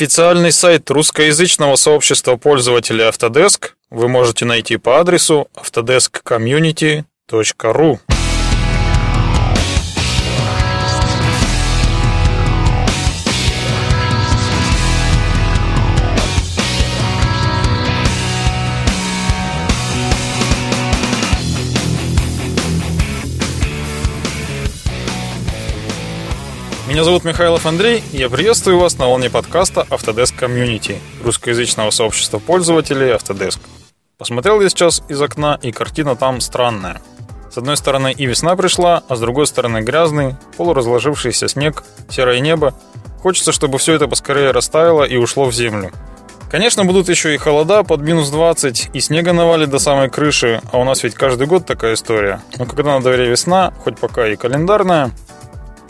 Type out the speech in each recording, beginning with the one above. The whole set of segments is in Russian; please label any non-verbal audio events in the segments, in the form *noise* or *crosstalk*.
Официальный сайт русскоязычного сообщества пользователей Autodesk вы можете найти по адресу autodeskcommunity.ru. Меня зовут Михайлов Андрей, и я приветствую вас на волне подкаста Autodesk Community, русскоязычного сообщества пользователей Autodesk. Посмотрел я сейчас из окна, и картина там странная. С одной стороны и весна пришла, а с другой стороны грязный, полуразложившийся снег, серое небо. Хочется, чтобы все это поскорее растаяло и ушло в землю. Конечно, будут еще и холода под минус 20, и снега навалит до самой крыши, а у нас ведь каждый год такая история. Но когда на дворе весна, хоть пока и календарная,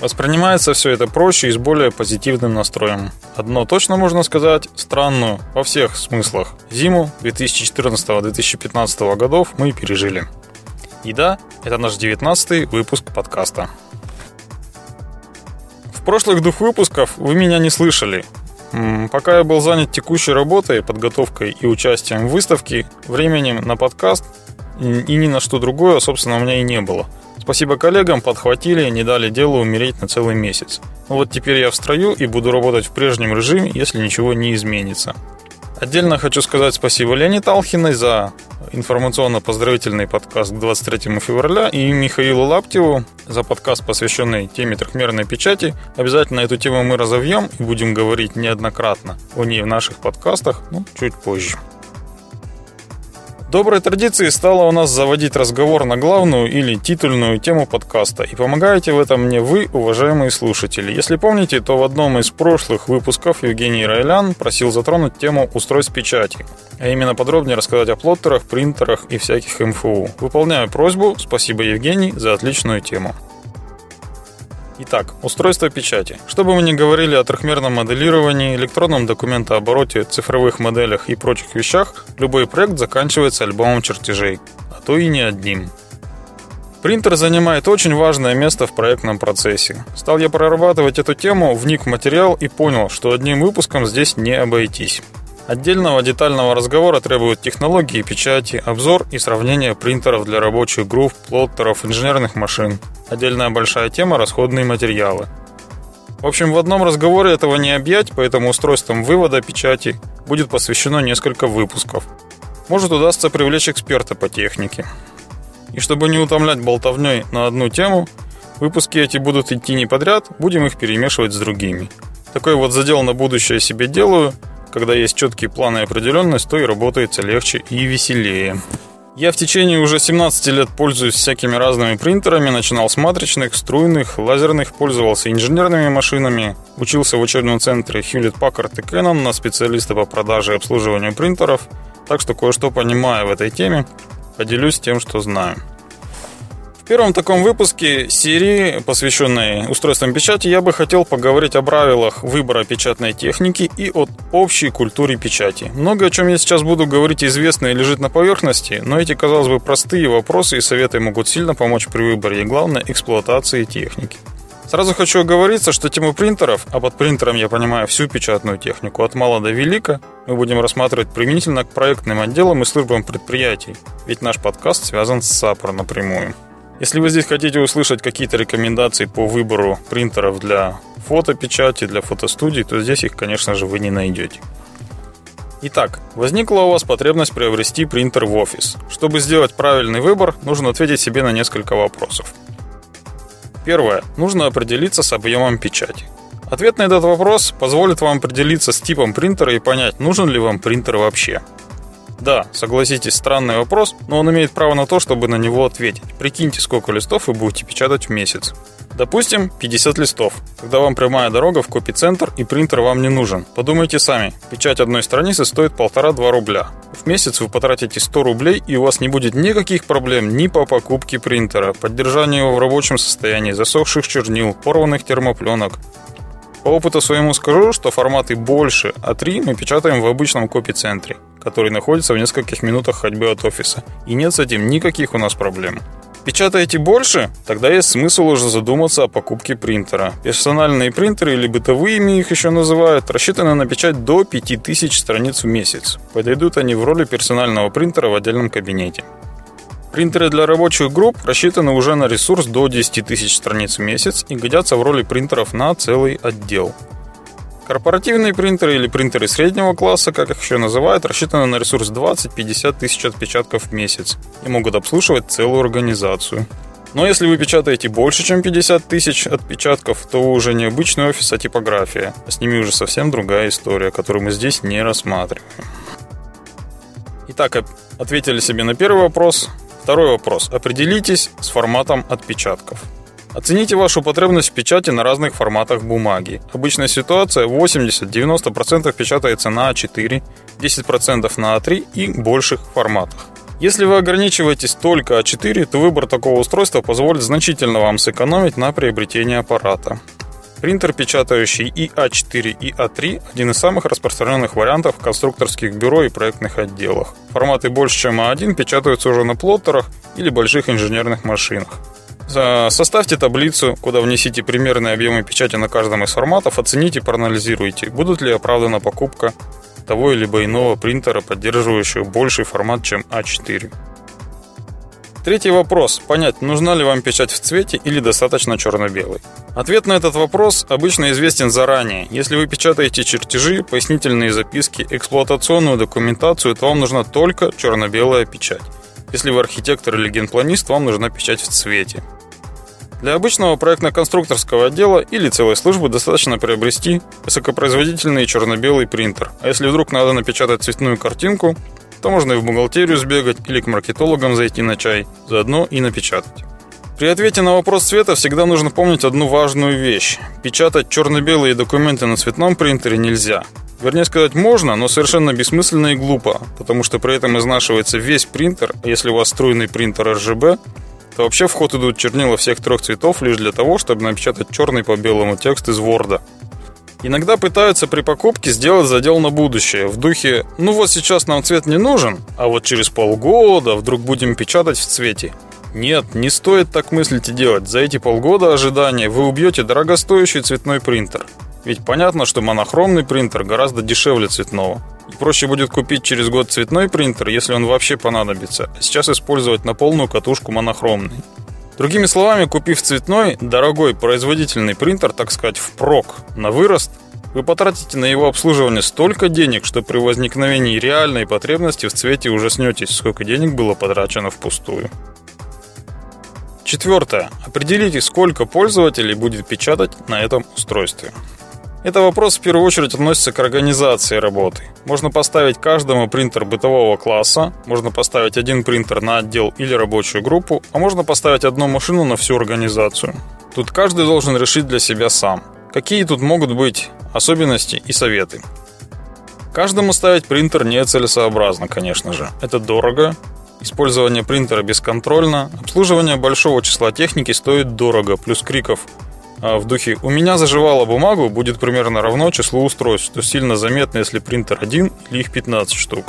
Воспринимается все это проще и с более позитивным настроем. Одно точно можно сказать, странную во всех смыслах. Зиму 2014-2015 годов мы пережили. И да, это наш 19 выпуск подкаста. В прошлых двух выпусков вы меня не слышали. Пока я был занят текущей работой, подготовкой и участием в выставке, временем на подкаст и ни на что другое, собственно, у меня и не было – Спасибо коллегам, подхватили, не дали делу умереть на целый месяц. Ну вот теперь я в строю и буду работать в прежнем режиме, если ничего не изменится. Отдельно хочу сказать спасибо Лене Талхиной за информационно-поздравительный подкаст к 23 февраля и Михаилу Лаптеву за подкаст, посвященный теме трехмерной печати. Обязательно эту тему мы разовьем и будем говорить неоднократно о ней в наших подкастах, ну, чуть позже. Доброй традицией стало у нас заводить разговор на главную или титульную тему подкаста. И помогаете в этом мне вы, уважаемые слушатели. Если помните, то в одном из прошлых выпусков Евгений Райлян просил затронуть тему устройств печати. А именно подробнее рассказать о плоттерах, принтерах и всяких МФУ. Выполняю просьбу. Спасибо, Евгений, за отличную тему. Итак, устройство печати. Что бы мы ни говорили о трехмерном моделировании, электронном документообороте, цифровых моделях и прочих вещах, любой проект заканчивается альбомом чертежей, а то и не одним. Принтер занимает очень важное место в проектном процессе. Стал я прорабатывать эту тему, вник в материал и понял, что одним выпуском здесь не обойтись. Отдельного детального разговора требуют технологии печати, обзор и сравнение принтеров для рабочих групп, плоттеров, инженерных машин. Отдельная большая тема – расходные материалы. В общем, в одном разговоре этого не объять, поэтому устройством вывода печати будет посвящено несколько выпусков. Может удастся привлечь эксперта по технике. И чтобы не утомлять болтовней на одну тему, выпуски эти будут идти не подряд, будем их перемешивать с другими. Такой вот задел на будущее себе делаю – когда есть четкие планы и определенность, то и работается легче и веселее. Я в течение уже 17 лет пользуюсь всякими разными принтерами, начинал с матричных, струйных, лазерных, пользовался инженерными машинами, учился в учебном центре Hewlett Packard и Canon на специалиста по продаже и обслуживанию принтеров, так что кое-что понимаю в этой теме, поделюсь тем, что знаю первом таком выпуске серии, посвященной устройствам печати, я бы хотел поговорить о правилах выбора печатной техники и о общей культуре печати. Много о чем я сейчас буду говорить известно и лежит на поверхности, но эти, казалось бы, простые вопросы и советы могут сильно помочь при выборе и, главное, эксплуатации техники. Сразу хочу оговориться, что тему принтеров, а под принтером я понимаю всю печатную технику, от мала до велика, мы будем рассматривать применительно к проектным отделам и службам предприятий, ведь наш подкаст связан с САПР напрямую. Если вы здесь хотите услышать какие-то рекомендации по выбору принтеров для фотопечати, для фотостудий, то здесь их, конечно же, вы не найдете. Итак, возникла у вас потребность приобрести принтер в офис. Чтобы сделать правильный выбор, нужно ответить себе на несколько вопросов. Первое. Нужно определиться с объемом печати. Ответ на этот вопрос позволит вам определиться с типом принтера и понять, нужен ли вам принтер вообще. Да, согласитесь, странный вопрос, но он имеет право на то, чтобы на него ответить. Прикиньте, сколько листов вы будете печатать в месяц. Допустим, 50 листов. Тогда вам прямая дорога в копицентр и принтер вам не нужен. Подумайте сами, печать одной страницы стоит 1,5-2 рубля. В месяц вы потратите 100 рублей и у вас не будет никаких проблем ни по покупке принтера, поддержанию его в рабочем состоянии, засохших чернил, порванных термопленок. По опыту своему скажу, что форматы больше А3 мы печатаем в обычном копицентре который находится в нескольких минутах ходьбы от офиса. И нет с этим никаких у нас проблем. Печатаете больше? Тогда есть смысл уже задуматься о покупке принтера. Персональные принтеры или бытовыми их еще называют, рассчитаны на печать до 5000 страниц в месяц. Подойдут они в роли персонального принтера в отдельном кабинете. Принтеры для рабочих групп рассчитаны уже на ресурс до 10 тысяч страниц в месяц и годятся в роли принтеров на целый отдел. Корпоративные принтеры или принтеры среднего класса, как их еще называют, рассчитаны на ресурс 20-50 тысяч отпечатков в месяц и могут обслуживать целую организацию. Но если вы печатаете больше, чем 50 тысяч отпечатков, то вы уже не обычный офис, а типография. А с ними уже совсем другая история, которую мы здесь не рассматриваем. Итак, ответили себе на первый вопрос. Второй вопрос. Определитесь с форматом отпечатков. Оцените вашу потребность в печати на разных форматах бумаги. Обычная ситуация 80-90% печатается на А4, 10% на А3 и больших форматах. Если вы ограничиваетесь только А4, то выбор такого устройства позволит значительно вам сэкономить на приобретении аппарата. Принтер, печатающий и А4, и А3 – один из самых распространенных вариантов в конструкторских бюро и проектных отделах. Форматы больше, чем А1 печатаются уже на плоттерах или больших инженерных машинах. Составьте таблицу, куда внесите примерные объемы печати на каждом из форматов, оцените проанализируйте, будут ли оправдана покупка того или иного принтера, поддерживающего больший формат, чем А4. Третий вопрос. Понять, нужна ли вам печать в цвете или достаточно черно-белой. Ответ на этот вопрос обычно известен заранее. Если вы печатаете чертежи, пояснительные записки, эксплуатационную документацию, то вам нужна только черно-белая печать. Если вы архитектор или генпланист, вам нужна печать в цвете. Для обычного проектно-конструкторского отдела или целой службы достаточно приобрести высокопроизводительный черно-белый принтер. А если вдруг надо напечатать цветную картинку, то можно и в бухгалтерию сбегать или к маркетологам зайти на чай, заодно и напечатать. При ответе на вопрос цвета всегда нужно помнить одну важную вещь. Печатать черно-белые документы на цветном принтере нельзя. Вернее сказать, можно, но совершенно бессмысленно и глупо, потому что при этом изнашивается весь принтер, а если у вас струйный принтер RGB, то вообще в ход идут чернила всех трех цветов лишь для того, чтобы напечатать черный по белому текст из Word. Иногда пытаются при покупке сделать задел на будущее, в духе «ну вот сейчас нам цвет не нужен, а вот через полгода вдруг будем печатать в цвете». Нет, не стоит так мыслить и делать. За эти полгода ожидания вы убьете дорогостоящий цветной принтер. Ведь понятно, что монохромный принтер гораздо дешевле цветного. Проще будет купить через год цветной принтер, если он вообще понадобится, сейчас использовать на полную катушку монохромный. Другими словами, купив цветной, дорогой производительный принтер, так сказать, впрок, на вырост, вы потратите на его обслуживание столько денег, что при возникновении реальной потребности в цвете уже снетесь, сколько денег было потрачено впустую. Четвертое. Определите, сколько пользователей будет печатать на этом устройстве. Это вопрос в первую очередь относится к организации работы. Можно поставить каждому принтер бытового класса, можно поставить один принтер на отдел или рабочую группу, а можно поставить одну машину на всю организацию. Тут каждый должен решить для себя сам. Какие тут могут быть особенности и советы? Каждому ставить принтер нецелесообразно, конечно же. Это дорого, использование принтера бесконтрольно, обслуживание большого числа техники стоит дорого, плюс криков в духе «У меня заживала бумагу» будет примерно равно числу устройств, что сильно заметно, если принтер один или их 15 штук.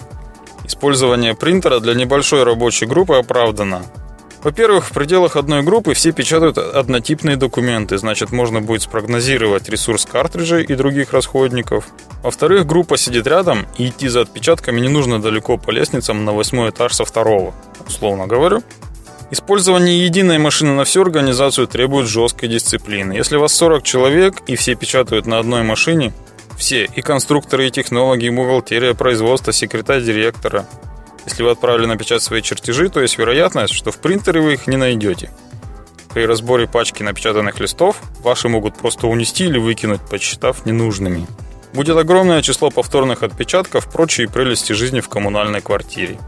Использование принтера для небольшой рабочей группы оправдано. Во-первых, в пределах одной группы все печатают однотипные документы, значит можно будет спрогнозировать ресурс картриджей и других расходников. Во-вторых, группа сидит рядом, и идти за отпечатками не нужно далеко по лестницам на восьмой этаж со второго, условно говорю. Использование единой машины на всю организацию требует жесткой дисциплины. Если вас 40 человек и все печатают на одной машине, все, и конструкторы, и технологи, и бухгалтерия, производство, секретарь директора. Если вы отправили на печать свои чертежи, то есть вероятность, что в принтере вы их не найдете. При разборе пачки напечатанных листов ваши могут просто унести или выкинуть, посчитав ненужными. Будет огромное число повторных отпечатков, прочие прелести жизни в коммунальной квартире.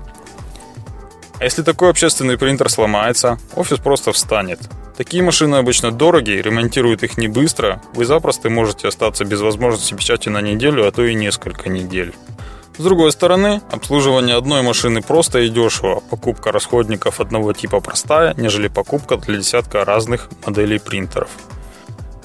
А если такой общественный принтер сломается, офис просто встанет. Такие машины обычно дорогие, ремонтируют их не быстро, вы запросто можете остаться без возможности печати на неделю, а то и несколько недель. С другой стороны, обслуживание одной машины просто и дешево, покупка расходников одного типа простая, нежели покупка для десятка разных моделей принтеров.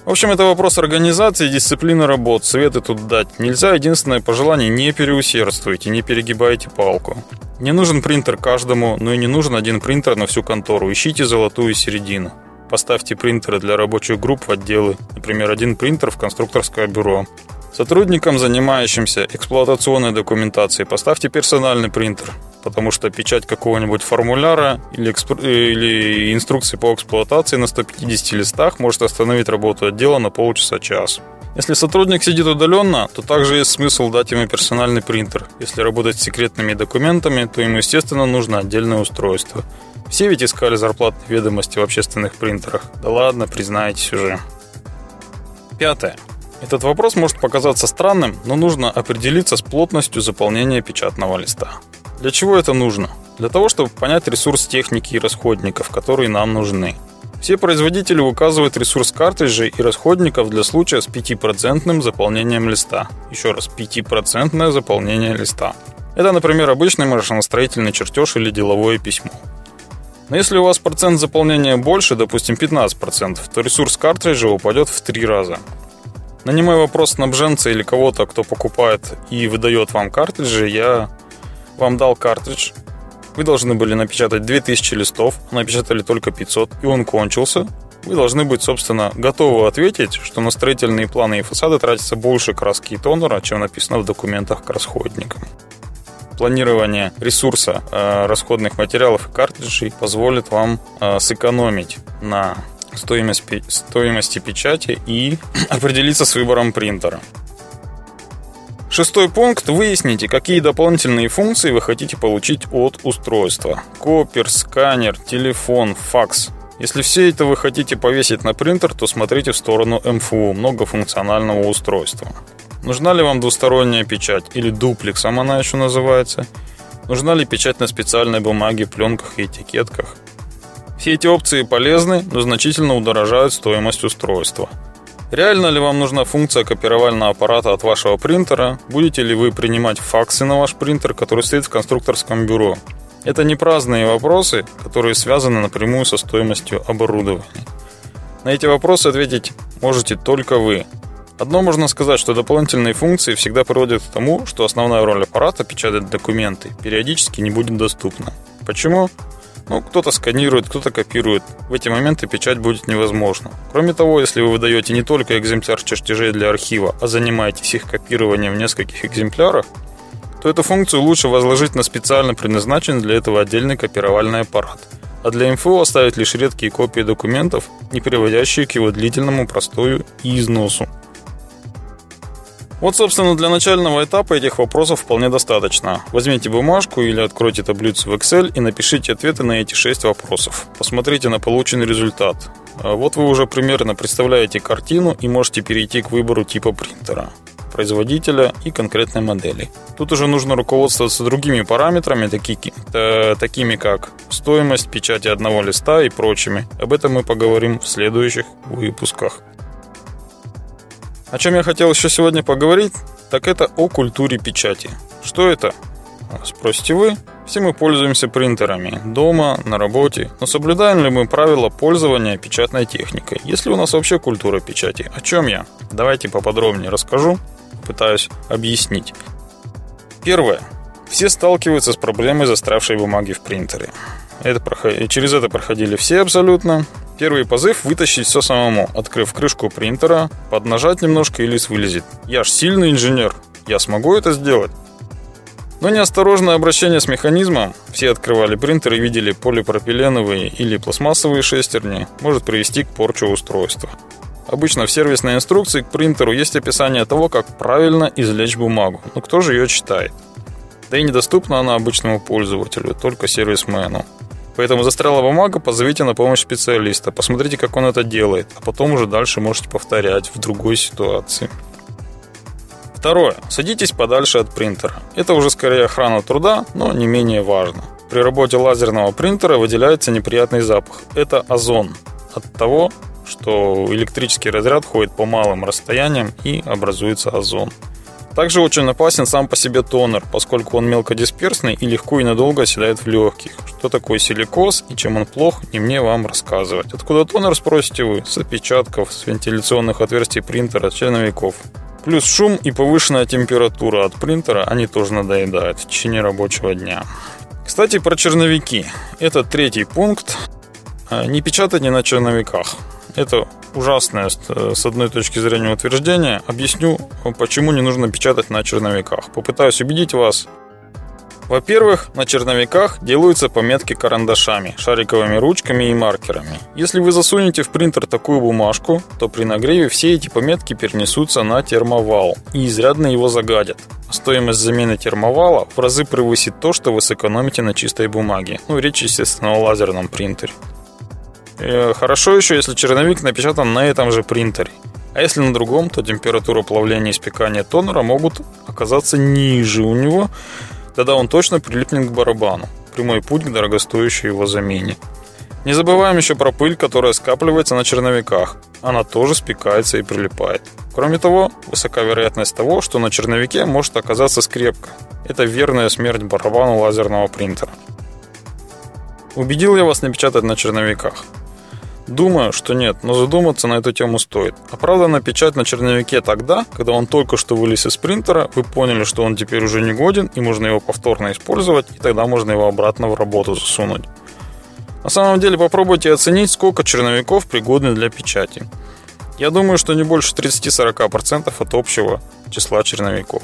В общем, это вопрос организации дисциплины работ. Советы тут дать нельзя. Единственное пожелание – не переусердствуйте, не перегибайте палку. Не нужен принтер каждому, но и не нужен один принтер на всю контору. Ищите золотую середину. Поставьте принтеры для рабочих групп в отделы. Например, один принтер в конструкторское бюро. Сотрудникам, занимающимся эксплуатационной документацией, поставьте персональный принтер, потому что печать какого-нибудь формуляра или, экспр... или инструкции по эксплуатации на 150 листах может остановить работу отдела на полчаса-час. Если сотрудник сидит удаленно, то также есть смысл дать ему персональный принтер. Если работать с секретными документами, то ему, естественно, нужно отдельное устройство. Все ведь искали зарплатные ведомости в общественных принтерах. Да ладно, признайтесь уже. Пятое. Этот вопрос может показаться странным, но нужно определиться с плотностью заполнения печатного листа. Для чего это нужно? Для того, чтобы понять ресурс техники и расходников, которые нам нужны. Все производители указывают ресурс картриджей и расходников для случая с 5% заполнением листа. Еще раз, 5% заполнение листа. Это, например, обычный машиностроительный чертеж или деловое письмо. Но если у вас процент заполнения больше, допустим 15%, то ресурс картриджа упадет в 3 раза. На немой вопрос снабженца или кого-то, кто покупает и выдает вам картриджи, я вам дал картридж, вы должны были напечатать 2000 листов, напечатали только 500, и он кончился. Вы должны быть, собственно, готовы ответить, что на строительные планы и фасады тратится больше краски и тонера, чем написано в документах к расходникам. Планирование ресурса э, расходных материалов и картриджей позволит вам э, сэкономить на стоимость, стоимости печати и *clears throat* определиться с выбором принтера. Шестой пункт. Выясните, какие дополнительные функции вы хотите получить от устройства. Копер, сканер, телефон, факс. Если все это вы хотите повесить на принтер, то смотрите в сторону МФУ, многофункционального устройства. Нужна ли вам двусторонняя печать, или дуплексом она еще называется? Нужна ли печать на специальной бумаге, пленках и этикетках? Все эти опции полезны, но значительно удорожают стоимость устройства – Реально ли вам нужна функция копировального аппарата от вашего принтера? Будете ли вы принимать факсы на ваш принтер, который стоит в конструкторском бюро? Это не праздные вопросы, которые связаны напрямую со стоимостью оборудования. На эти вопросы ответить можете только вы. Одно можно сказать, что дополнительные функции всегда приводят к тому, что основная роль аппарата печатать документы периодически не будет доступна. Почему? Ну, кто-то сканирует, кто-то копирует. В эти моменты печать будет невозможна. Кроме того, если вы выдаете не только экземпляр чертежей для архива, а занимаетесь их копированием в нескольких экземплярах, то эту функцию лучше возложить на специально предназначенный для этого отдельный копировальный аппарат. А для МФО оставить лишь редкие копии документов, не приводящие к его длительному простою и износу. Вот, собственно, для начального этапа этих вопросов вполне достаточно. Возьмите бумажку или откройте таблицу в Excel и напишите ответы на эти шесть вопросов. Посмотрите на полученный результат. А вот вы уже примерно представляете картину и можете перейти к выбору типа принтера производителя и конкретной модели. Тут уже нужно руководствоваться другими параметрами, такими, э, такими как стоимость печати одного листа и прочими. Об этом мы поговорим в следующих выпусках. О чем я хотел еще сегодня поговорить, так это о культуре печати. Что это? Спросите вы. Все мы пользуемся принтерами дома, на работе, но соблюдаем ли мы правила пользования печатной техникой? Есть ли у нас вообще культура печати? О чем я? Давайте поподробнее расскажу, пытаюсь объяснить. Первое. Все сталкиваются с проблемой застрявшей бумаги в принтере. Это, через это проходили все абсолютно. Первый позыв – вытащить все самому, открыв крышку принтера, поднажать немножко и лист вылезет. Я ж сильный инженер, я смогу это сделать. Но неосторожное обращение с механизмом, все открывали принтер и видели полипропиленовые или пластмассовые шестерни, может привести к порчу устройства. Обычно в сервисной инструкции к принтеру есть описание того, как правильно извлечь бумагу, но кто же ее читает? Да и недоступна она обычному пользователю, только сервисмену. Поэтому застряла бумага, позовите на помощь специалиста, посмотрите, как он это делает, а потом уже дальше можете повторять в другой ситуации. Второе. Садитесь подальше от принтера. Это уже скорее охрана труда, но не менее важно. При работе лазерного принтера выделяется неприятный запах. Это озон. От того, что электрический разряд ходит по малым расстояниям и образуется озон. Также очень опасен сам по себе тонер, поскольку он мелкодисперсный и легко и надолго оседает в легких. Что такое силикоз и чем он плох, не мне вам рассказывать. Откуда тонер, спросите вы? С опечатков, с вентиляционных отверстий принтера, черновиков. Плюс шум и повышенная температура от принтера, они тоже надоедают в течение рабочего дня. Кстати, про черновики. Это третий пункт. А, не печатайте на черновиках. Это ужасное с одной точки зрения утверждение. Объясню, почему не нужно печатать на черновиках. Попытаюсь убедить вас, во-первых, на черновиках делаются пометки карандашами, шариковыми ручками и маркерами. Если вы засунете в принтер такую бумажку, то при нагреве все эти пометки перенесутся на термовал и изрядно его загадят. Стоимость замены термовала в разы превысит то, что вы сэкономите на чистой бумаге. Ну, речь, естественно, о лазерном принтере. Э, хорошо еще, если черновик напечатан на этом же принтере. А если на другом, то температура плавления и спекания тонера могут оказаться ниже у него, Тогда он точно прилипнет к барабану. Прямой путь к дорогостоящей его замене. Не забываем еще про пыль, которая скапливается на черновиках. Она тоже спекается и прилипает. Кроме того, высока вероятность того, что на черновике может оказаться скрепка. Это верная смерть барабану лазерного принтера. Убедил я вас напечатать на черновиках. Думаю, что нет, но задуматься на эту тему стоит. Оправданно печать на черновике тогда, когда он только что вылез из принтера, вы поняли, что он теперь уже не годен и можно его повторно использовать, и тогда можно его обратно в работу засунуть. На самом деле попробуйте оценить, сколько черновиков пригодны для печати. Я думаю, что не больше 30-40% от общего числа черновиков.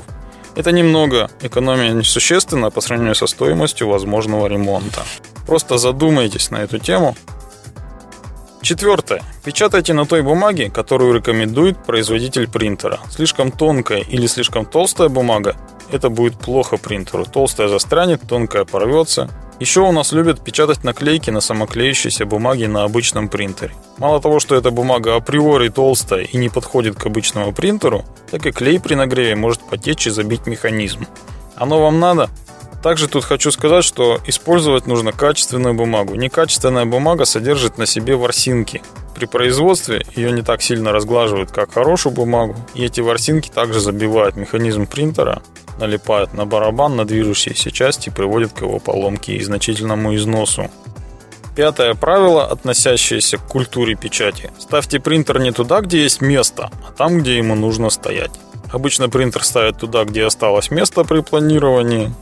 Это немного, экономия несущественна по сравнению со стоимостью возможного ремонта. Просто задумайтесь на эту тему Четвертое. Печатайте на той бумаге, которую рекомендует производитель принтера. Слишком тонкая или слишком толстая бумага – это будет плохо принтеру. Толстая застрянет, тонкая порвется. Еще у нас любят печатать наклейки на самоклеющейся бумаге на обычном принтере. Мало того, что эта бумага априори толстая и не подходит к обычному принтеру, так и клей при нагреве может потечь и забить механизм. Оно вам надо? Также тут хочу сказать, что использовать нужно качественную бумагу. Некачественная бумага содержит на себе ворсинки. При производстве ее не так сильно разглаживают, как хорошую бумагу. И эти ворсинки также забивают механизм принтера, налипают на барабан, на движущиеся части приводят к его поломке и значительному износу. Пятое правило, относящееся к культуре печати. Ставьте принтер не туда, где есть место, а там, где ему нужно стоять. Обычно принтер ставят туда, где осталось место при планировании,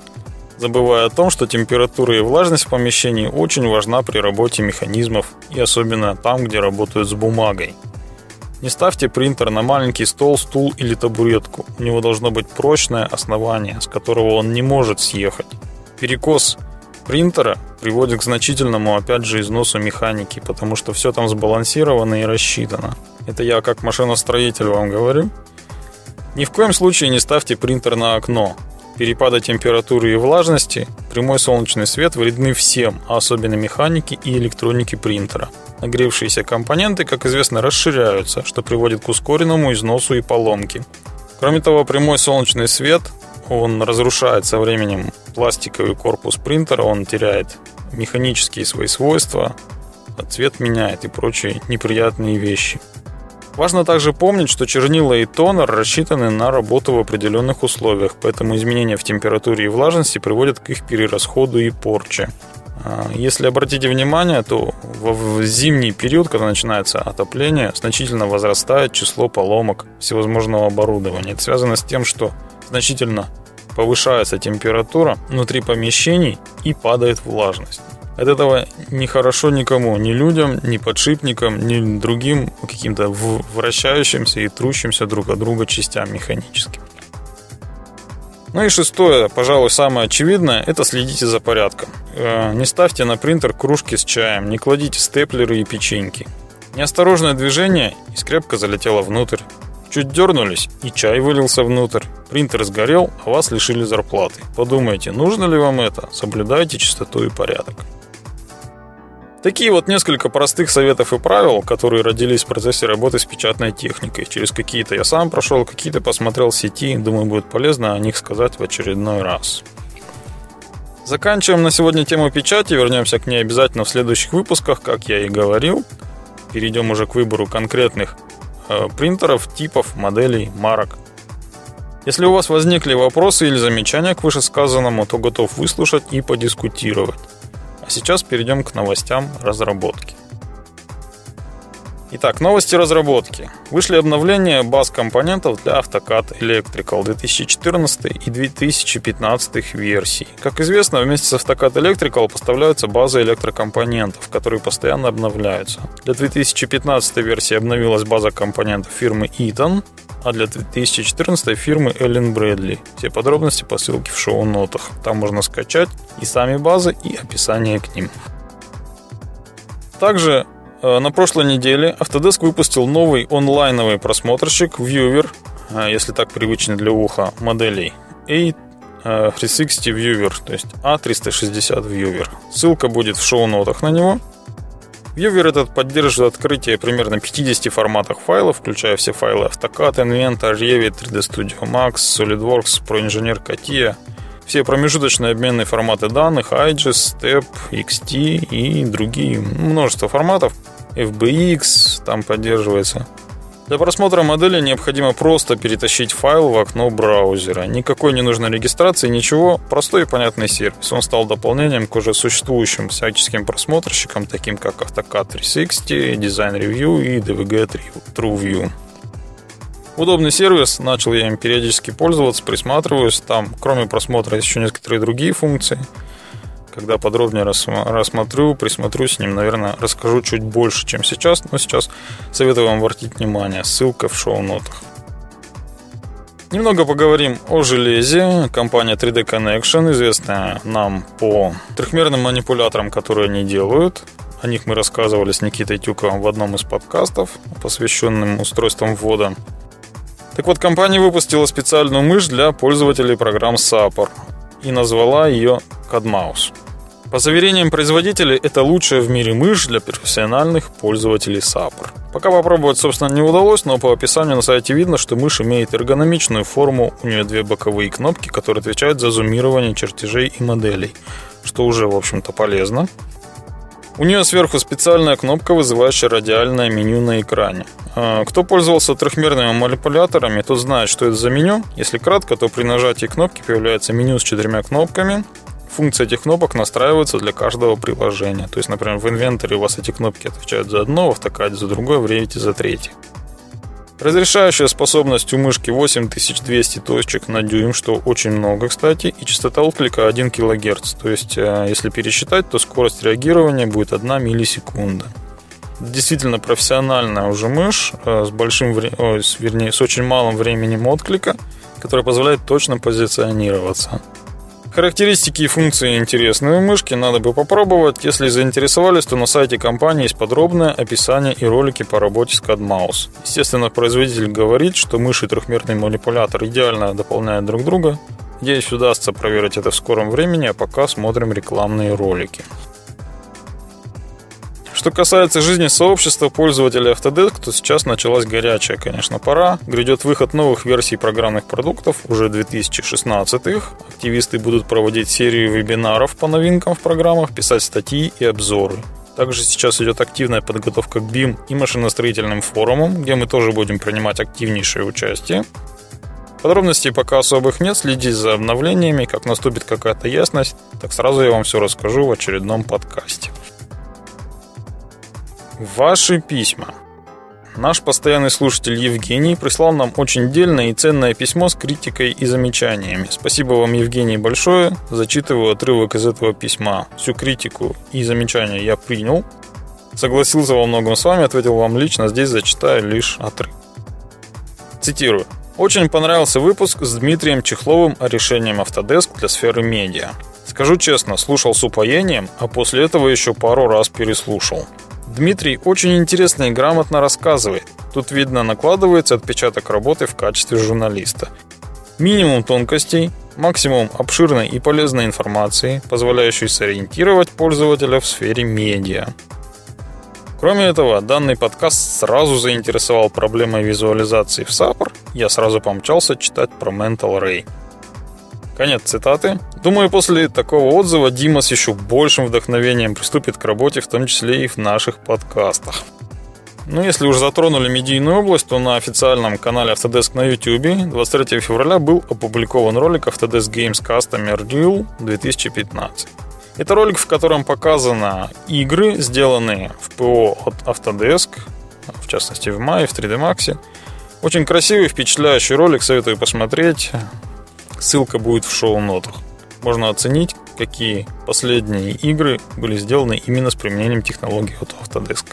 забывая о том, что температура и влажность в помещении очень важна при работе механизмов и особенно там, где работают с бумагой. Не ставьте принтер на маленький стол, стул или табуретку. У него должно быть прочное основание, с которого он не может съехать. Перекос принтера приводит к значительному, опять же, износу механики, потому что все там сбалансировано и рассчитано. Это я как машиностроитель вам говорю. Ни в коем случае не ставьте принтер на окно перепада температуры и влажности, прямой солнечный свет вредны всем, а особенно механике и электронике принтера. Нагревшиеся компоненты, как известно, расширяются, что приводит к ускоренному износу и поломке. Кроме того, прямой солнечный свет, он разрушает со временем пластиковый корпус принтера, он теряет механические свои свойства, цвет меняет и прочие неприятные вещи. Важно также помнить, что чернила и тонер рассчитаны на работу в определенных условиях, поэтому изменения в температуре и влажности приводят к их перерасходу и порче. А, если обратите внимание, то в зимний период, когда начинается отопление, значительно возрастает число поломок всевозможного оборудования. Это связано с тем, что значительно повышается температура внутри помещений и падает влажность. От этого не хорошо никому, ни людям, ни подшипникам, ни другим каким-то вращающимся и трущимся друг от друга частям механическим. Ну и шестое, пожалуй, самое очевидное, это следите за порядком. Э, не ставьте на принтер кружки с чаем, не кладите степлеры и печеньки. Неосторожное движение, и скрепка залетела внутрь. Чуть дернулись, и чай вылился внутрь. Принтер сгорел, а вас лишили зарплаты. Подумайте, нужно ли вам это? Соблюдайте чистоту и порядок. Такие вот несколько простых советов и правил, которые родились в процессе работы с печатной техникой. Через какие-то я сам прошел, какие-то посмотрел в сети. Думаю, будет полезно о них сказать в очередной раз. Заканчиваем на сегодня тему печати. Вернемся к ней обязательно в следующих выпусках, как я и говорил. Перейдем уже к выбору конкретных э, принтеров, типов, моделей, марок. Если у вас возникли вопросы или замечания к вышесказанному, то готов выслушать и подискутировать. А сейчас перейдем к новостям разработки. Итак, новости разработки. Вышли обновления баз компонентов для AutoCAD Electrical 2014 и 2015 версий. Как известно, вместе с AutoCAD Electrical поставляются базы электрокомпонентов, которые постоянно обновляются. Для 2015 версии обновилась база компонентов фирмы Eaton, а для 2014 фирмы Эллен Брэдли. Все подробности по ссылке в шоу-нотах. Там можно скачать и сами базы, и описание к ним. Также Э, на прошлой неделе Autodesk выпустил новый онлайновый просмотрщик Viewer, э, если так привычно для уха, моделей A360 э, Viewer, то есть A360 Viewer. Ссылка будет в шоу-нотах на него. Viewer этот поддерживает открытие примерно 50 форматах файлов, включая все файлы AutoCAD, Inventor, Revit, 3D Studio Max, SolidWorks, ProEngineer, CATIA, все промежуточные обменные форматы данных, IGES, STEP, XT и другие, множество форматов, FBX там поддерживается. Для просмотра модели необходимо просто перетащить файл в окно браузера. Никакой не нужной регистрации, ничего. Простой и понятный сервис. Он стал дополнением к уже существующим всяческим просмотрщикам, таким как AutoCAD 360, Design Review и DVG TrueView. Удобный сервис, начал я им периодически пользоваться, присматриваюсь. Там, кроме просмотра, есть еще некоторые другие функции. Когда подробнее рассмотрю, присмотрюсь с ним, наверное, расскажу чуть больше, чем сейчас. Но сейчас советую вам обратить внимание. Ссылка в шоу-нотах. Немного поговорим о железе. Компания 3D Connection, известная нам по трехмерным манипуляторам, которые они делают. О них мы рассказывали с Никитой Тюковым в одном из подкастов, посвященным устройствам ввода так вот, компания выпустила специальную мышь для пользователей программ Sapor и назвала ее CADMouse. По заверениям производителей, это лучшая в мире мышь для профессиональных пользователей Sapor. Пока попробовать, собственно, не удалось, но по описанию на сайте видно, что мышь имеет эргономичную форму, у нее две боковые кнопки, которые отвечают за зумирование чертежей и моделей, что уже, в общем-то, полезно. У нее сверху специальная кнопка, вызывающая радиальное меню на экране. А, кто пользовался трехмерными манипуляторами, тот знает, что это за меню. Если кратко, то при нажатии кнопки появляется меню с четырьмя кнопками. Функции этих кнопок настраиваются для каждого приложения. То есть, например, в инвентаре у вас эти кнопки отвечают за одно, в автокаде за другое, в Revit за третье. Разрешающая способность у мышки 8200 точек на дюйм, что очень много, кстати, и частота отклика 1 кГц. То есть, э, если пересчитать, то скорость реагирования будет 1 миллисекунда. Действительно профессиональная уже мышь э, с большим, ой, вернее, с очень малым временем отклика, которая позволяет точно позиционироваться. Характеристики и функции интересные у мышки, надо бы попробовать. Если заинтересовались, то на сайте компании есть подробное описание и ролики по работе с CAD Естественно, производитель говорит, что мышь и трехмерный манипулятор идеально дополняют друг друга. Надеюсь, удастся проверить это в скором времени, а пока смотрим рекламные ролики. Что касается жизни сообщества пользователей Autodesk, то сейчас началась горячая, конечно, пора. Грядет выход новых версий программных продуктов, уже 2016-х. Активисты будут проводить серию вебинаров по новинкам в программах, писать статьи и обзоры. Также сейчас идет активная подготовка к BIM и машиностроительным форумам, где мы тоже будем принимать активнейшее участие. Подробностей пока особых нет, следите за обновлениями, как наступит какая-то ясность, так сразу я вам все расскажу в очередном подкасте. Ваши письма. Наш постоянный слушатель Евгений прислал нам очень дельное и ценное письмо с критикой и замечаниями. Спасибо вам, Евгений, большое. Зачитываю отрывок из этого письма. Всю критику и замечания я принял. Согласился во многом с вами, ответил вам лично. Здесь зачитаю лишь отрывок. Цитирую. Очень понравился выпуск с Дмитрием Чехловым о решении Autodesk для сферы медиа. Скажу честно, слушал с упоением, а после этого еще пару раз переслушал. Дмитрий очень интересно и грамотно рассказывает. Тут видно накладывается отпечаток работы в качестве журналиста. Минимум тонкостей, максимум обширной и полезной информации, позволяющей сориентировать пользователя в сфере медиа. Кроме этого, данный подкаст сразу заинтересовал проблемой визуализации в SAPR, я сразу помчался читать про Mental Ray. Конец цитаты. Думаю, после такого отзыва Дима с еще большим вдохновением приступит к работе, в том числе и в наших подкастах. Ну, если уже затронули медийную область, то на официальном канале Autodesk на YouTube 23 февраля был опубликован ролик Autodesk Games Customer Deal 2015. Это ролик, в котором показаны игры, сделанные в ПО от Autodesk, в частности в мае в 3D Max. Очень красивый, впечатляющий ролик, советую посмотреть. Ссылка будет в шоу-нотах. Можно оценить, какие последние игры были сделаны именно с применением технологий от Autodesk.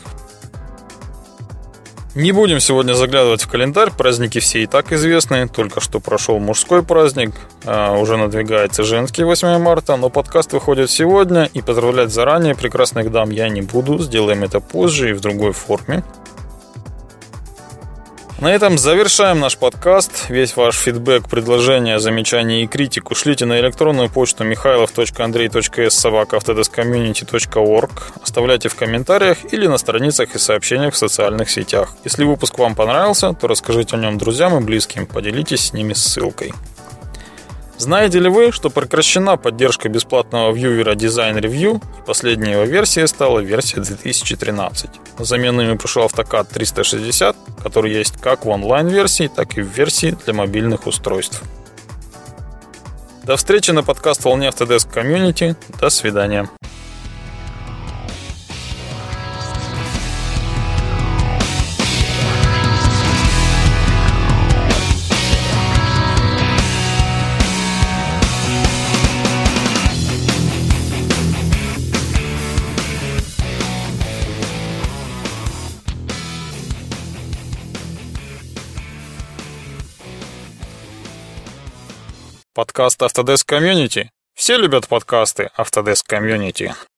Не будем сегодня заглядывать в календарь, праздники все и так известны. Только что прошел мужской праздник, а уже надвигается женский 8 марта, но подкаст выходит сегодня, и поздравлять заранее прекрасных дам я не буду, сделаем это позже и в другой форме. На этом завершаем наш подкаст. Весь ваш фидбэк, предложения, замечания и критику шлите на электронную почту михайлов.андрей.с.собака.автодескомьюнити.орг Оставляйте в комментариях или на страницах и сообщениях в социальных сетях. Если выпуск вам понравился, то расскажите о нем друзьям и близким, поделитесь с ними ссылкой. Знаете ли вы, что прекращена поддержка бесплатного вьювера Design Review, и последняя его версия стала версия 2013. На замену ему пришел AutoCAD 360, который есть как в онлайн-версии, так и в версии для мобильных устройств. До встречи на подкаст «Волне Autodesk Community». До свидания. Подкаст Autodesk Community. Все любят подкасты Autodesk Community.